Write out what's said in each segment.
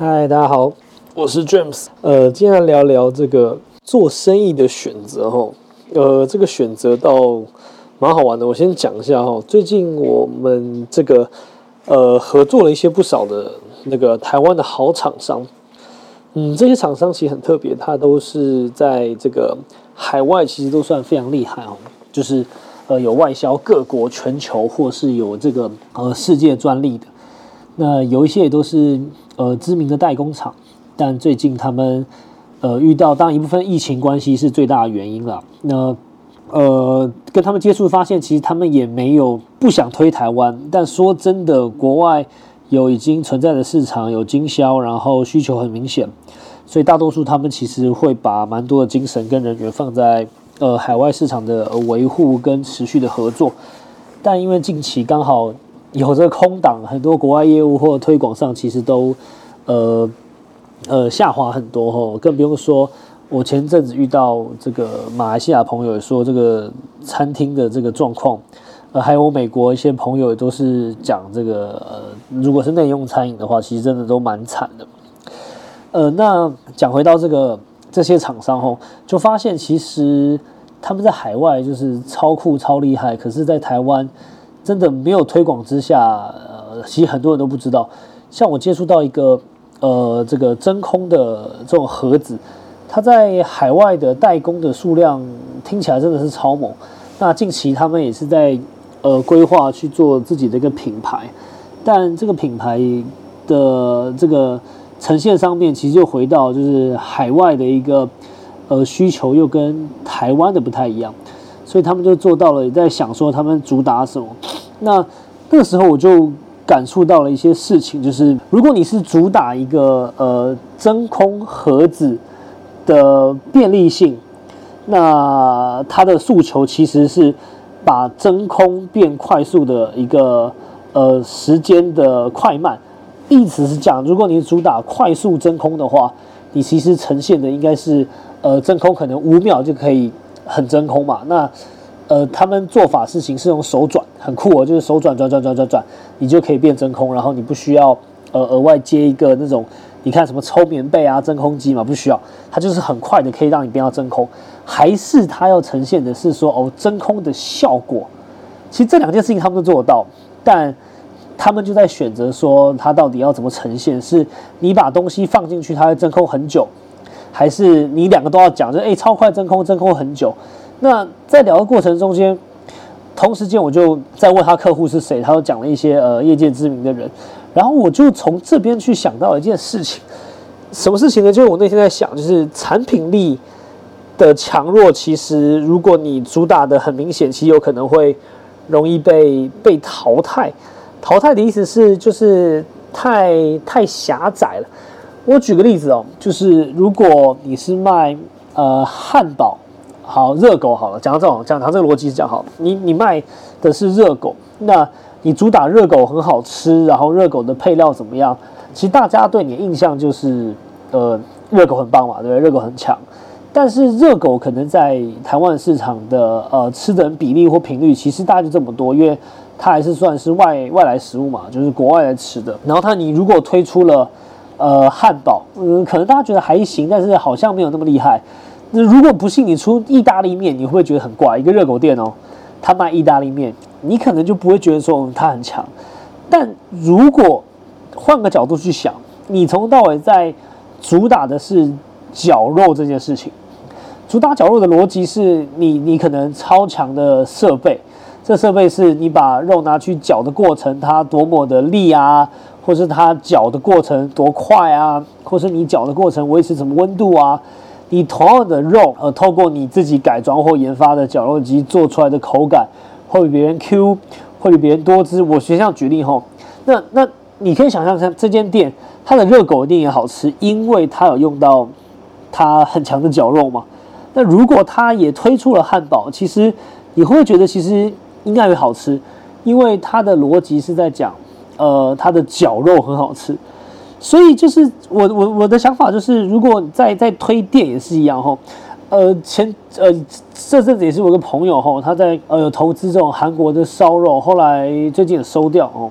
嗨，大家好，我是 James。呃，今天来聊聊这个做生意的选择哈。呃，这个选择倒蛮好玩的。我先讲一下哈，最近我们这个呃合作了一些不少的那个台湾的好厂商。嗯，这些厂商其实很特别，它都是在这个海外其实都算非常厉害哦，就是呃有外销各国、全球或是有这个呃世界专利的。那有一些也都是呃知名的代工厂，但最近他们呃遇到当然一部分疫情关系是最大的原因了。那呃跟他们接触发现，其实他们也没有不想推台湾，但说真的，国外有已经存在的市场有经销，然后需求很明显，所以大多数他们其实会把蛮多的精神跟人员放在呃海外市场的维护跟持续的合作。但因为近期刚好。有这个空档，很多国外业务或推广上其实都，呃呃下滑很多吼，更不用说，我前阵子遇到这个马来西亚朋友说这个餐厅的这个状况，呃，还有美国一些朋友都是讲这个，呃，如果是内用餐饮的话，其实真的都蛮惨的。呃，那讲回到这个这些厂商吼，就发现其实他们在海外就是超酷超厉害，可是在台湾。真的没有推广之下，呃，其实很多人都不知道。像我接触到一个，呃，这个真空的这种盒子，它在海外的代工的数量听起来真的是超猛。那近期他们也是在呃规划去做自己的一个品牌，但这个品牌的这个呈现上面，其实就回到就是海外的一个呃需求又跟台湾的不太一样。所以他们就做到了，也在想说他们主打什么。那那个时候我就感触到了一些事情，就是如果你是主打一个呃真空盒子的便利性，那它的诉求其实是把真空变快速的一个呃时间的快慢。意思是讲，如果你主打快速真空的话，你其实呈现的应该是呃真空可能五秒就可以。很真空嘛？那呃，他们做法事情是用手转，很酷哦，就是手转转转转转转，你就可以变真空，然后你不需要呃额外接一个那种，你看什么抽棉被啊、真空机嘛，不需要，它就是很快的可以让你变到真空。还是它要呈现的是说哦真空的效果？其实这两件事情他们都做得到，但他们就在选择说它到底要怎么呈现？是你把东西放进去，它会真空很久。还是你两个都要讲，就哎，超快真空，真空很久。那在聊的过程中间，同时间我就在问他客户是谁，他又讲了一些呃业界知名的人，然后我就从这边去想到一件事情，什么事情呢？就是我那天在想，就是产品力的强弱，其实如果你主打的很明显，其实有可能会容易被被淘汰。淘汰的意思是就是太太狭窄了。我举个例子哦，就是如果你是卖呃汉堡，好热狗好了，讲到这种讲它这个逻辑是讲好，你你卖的是热狗，那你主打热狗很好吃，然后热狗的配料怎么样？其实大家对你的印象就是呃热狗很棒嘛，对不对？热狗很强，但是热狗可能在台湾市场的呃吃的比例或频率，其实大概就这么多，因为它还是算是外外来食物嘛，就是国外来吃的。然后它你如果推出了呃，汉堡，嗯，可能大家觉得还行，但是好像没有那么厉害。那如果不信你出意大利面，你会不会觉得很怪？一个热狗店哦，他卖意大利面，你可能就不会觉得说他很强。但如果换个角度去想，你从头到尾在主打的是绞肉这件事情，主打绞肉的逻辑是你，你可能超强的设备，这设备是你把肉拿去绞的过程，它多么的利啊。或是它搅的过程多快啊，或是你搅的过程维持什么温度啊？你同样的肉，呃，透过你自己改装或研发的绞肉机做出来的口感，会比别人 Q，会比别人多汁。我学校举例吼，那那你可以想象，像这间店，它的热狗一定也好吃，因为它有用到它很强的绞肉嘛。那如果它也推出了汉堡，其实你会觉得其实应该会好吃，因为它的逻辑是在讲。呃，它的绞肉很好吃，所以就是我我我的想法就是，如果在在推店也是一样哈，呃前呃这阵子也是我一个朋友哈，他在呃有投资这种韩国的烧肉，后来最近也收掉哦。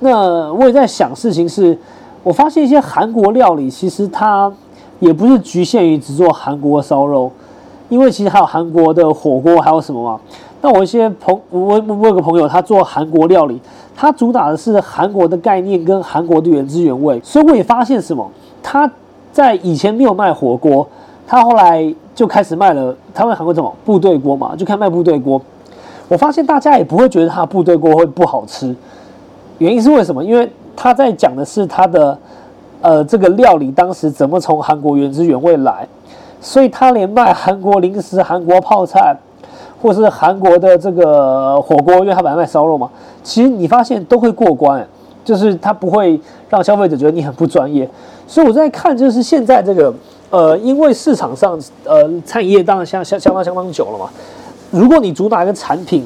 那我也在想事情是，我发现一些韩国料理，其实它也不是局限于只做韩国烧肉，因为其实还有韩国的火锅，还有什么嘛？那我一些朋，我我我有个朋友，他做韩国料理，他主打的是韩国的概念跟韩国的原汁原味，所以我也发现什么，他在以前没有卖火锅，他后来就开始卖了，他们韩国什么部队锅嘛，就开始卖部队锅。我发现大家也不会觉得他的部队锅会不好吃，原因是为什么？因为他在讲的是他的呃这个料理当时怎么从韩国原汁原味来，所以他连卖韩国零食、韩国泡菜。或是韩国的这个火锅，因为他本来卖烧肉嘛，其实你发现都会过关，就是他不会让消费者觉得你很不专业。所以我在看，就是现在这个，呃，因为市场上，呃，餐饮业当然相相相当相当久了嘛。如果你主打一个产品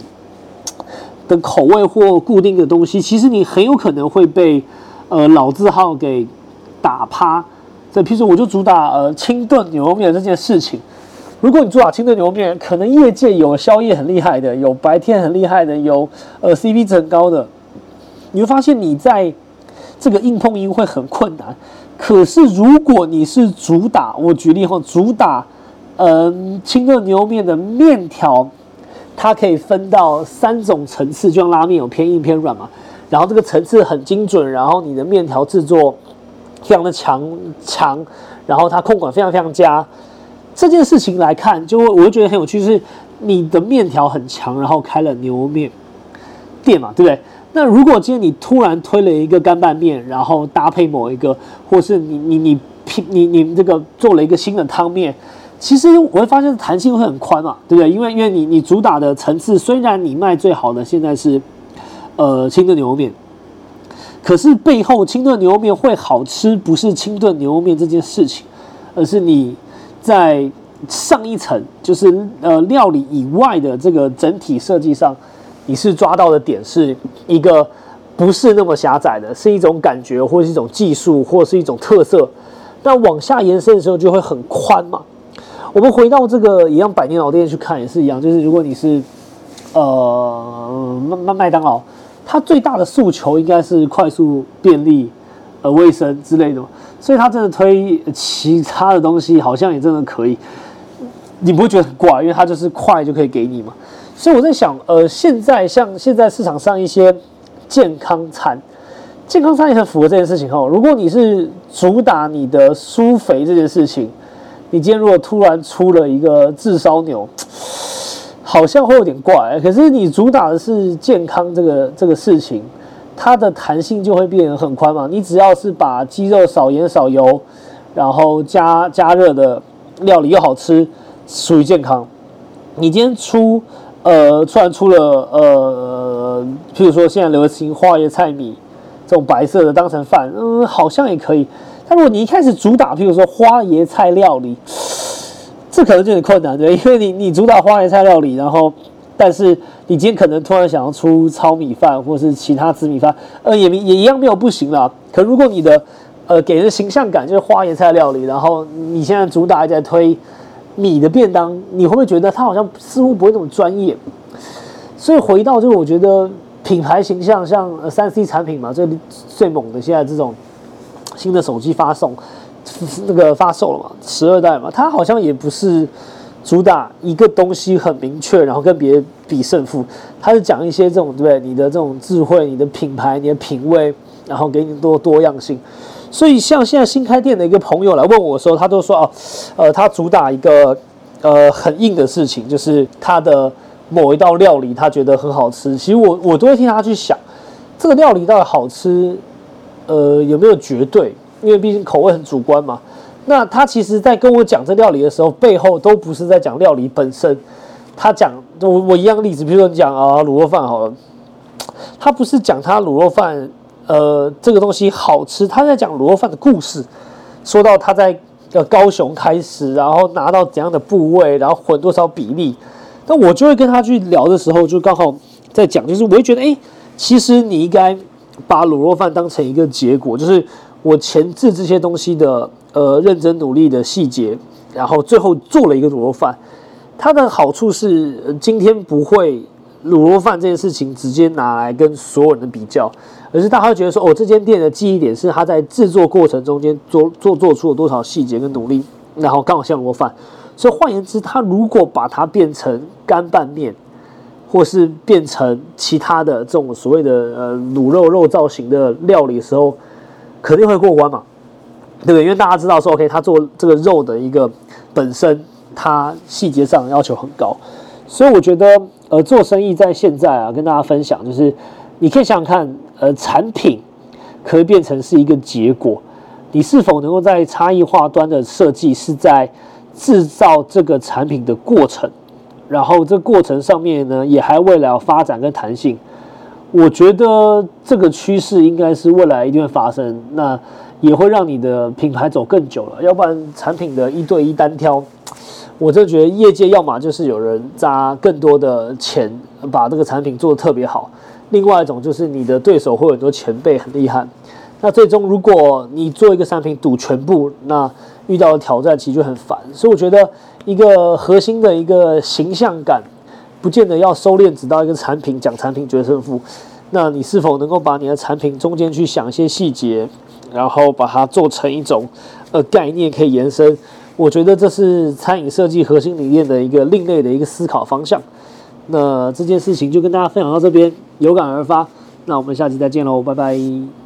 的口味或固定的东西，其实你很有可能会被呃老字号给打趴。这，譬如，我就主打呃清炖牛肉面这件事情。如果你做好清炖牛肉面，可能业界有宵夜很厉害的，有白天很厉害的，有呃 CP 值很高的，你会发现你在这个硬碰硬会很困难。可是如果你是主打，我举例后主打，嗯，清炖牛肉面的面条，它可以分到三种层次，就像拉面有偏硬偏软嘛，然后这个层次很精准，然后你的面条制作非常的强强，然后它控管非常非常佳。这件事情来看，就会我就觉得很有趣，是你的面条很强，然后开了牛肉面店嘛，对不对？那如果今天你突然推了一个干拌面，然后搭配某一个，或是你你你拼你你这个做了一个新的汤面，其实我会发现弹性会很宽嘛，对不对？因为因为你你主打的层次，虽然你卖最好的现在是呃清炖牛肉面，可是背后清炖牛肉面会好吃，不是清炖牛肉面这件事情，而是你。在上一层，就是呃料理以外的这个整体设计上，你是抓到的点是一个不是那么狭窄的，是一种感觉，或是一种技术，或是一种特色。那往下延伸的时候就会很宽嘛。我们回到这个一样百年老店去看也是一样，就是如果你是呃麦麦麦当劳，它最大的诉求应该是快速、便利、呃卫生之类的。所以他真的推其他的东西，好像也真的可以，你不会觉得很怪，因为它就是快就可以给你嘛。所以我在想，呃，现在像现在市场上一些健康餐，健康餐也很符合这件事情哦。如果你是主打你的疏肥这件事情，你今天如果突然出了一个炙烧牛，好像会有点怪。可是你主打的是健康这个这个事情。它的弹性就会变得很宽嘛，你只要是把鸡肉少盐少油，然后加加热的料理又好吃，属于健康。你今天出呃突然出了呃，譬如说现在流行花椰菜米这种白色的当成饭，嗯，好像也可以。但如果你一开始主打譬如说花椰菜料理，这可能就有点困难对，因为你你主打花椰菜料理，然后。但是你今天可能突然想要出糙米饭或是其他紫米饭，呃，也也一样没有不行啦。可如果你的呃给人形象感就是花椰菜料理，然后你现在主打在推米的便当，你会不会觉得它好像似乎不会那么专业？所以回到就是我觉得品牌形象像三 C 产品嘛，最最猛的现在这种新的手机发送那个发售了嘛，十二代嘛，它好像也不是。主打一个东西很明确，然后跟别人比胜负，他是讲一些这种对对？你的这种智慧、你的品牌、你的品味，然后给你多多样性。所以像现在新开店的一个朋友来问我说，他都说哦，呃，他主打一个呃很硬的事情，就是他的某一道料理他觉得很好吃。其实我我都会替他去想，这个料理到底好吃，呃有没有绝对？因为毕竟口味很主观嘛。那他其实，在跟我讲这料理的时候，背后都不是在讲料理本身。他讲我我一样例子，比如说你讲啊卤肉饭好了，他不是讲他卤肉饭，呃，这个东西好吃，他在讲卤肉饭的故事。说到他在呃高雄开始，然后拿到怎样的部位，然后混多少比例，那我就会跟他去聊的时候，就刚好在讲，就是我会觉得，哎，其实你应该把卤肉饭当成一个结果，就是我前置这些东西的。呃，认真努力的细节，然后最后做了一个卤肉饭。它的好处是，今天不会卤肉饭这件事情直接拿来跟所有人的比较，而是大家会觉得说，哦，这间店的记忆点是他在制作过程中间做做做出了多少细节跟努力，然后刚好像卤肉饭。所以换言之，他如果把它变成干拌面，或是变成其他的这种所谓的呃卤肉肉造型的料理的时候，肯定会过关嘛，对不对？因为大家知道说，OK，他做这个肉的一个本身，它细节上要求很高。所以我觉得，呃，做生意在现在啊，跟大家分享，就是你可以想想看，呃，产品可以变成是一个结果，你是否能够在差异化端的设计是在制造这个产品的过程，然后这过程上面呢，也还为了发展跟弹性，我觉得这个趋势应该是未来一定会发生，那也会让你的品牌走更久了，要不然产品的一对一单挑。我真的觉得业界要么就是有人砸更多的钱把这个产品做得特别好，另外一种就是你的对手会有很多前辈很厉害。那最终如果你做一个产品赌全部，那遇到的挑战其实就很烦。所以我觉得一个核心的一个形象感，不见得要收敛只到一个产品讲产品决胜负。那你是否能够把你的产品中间去想一些细节，然后把它做成一种呃概念可以延伸？我觉得这是餐饮设计核心理念的一个另类的一个思考方向。那这件事情就跟大家分享到这边，有感而发。那我们下期再见喽，拜拜。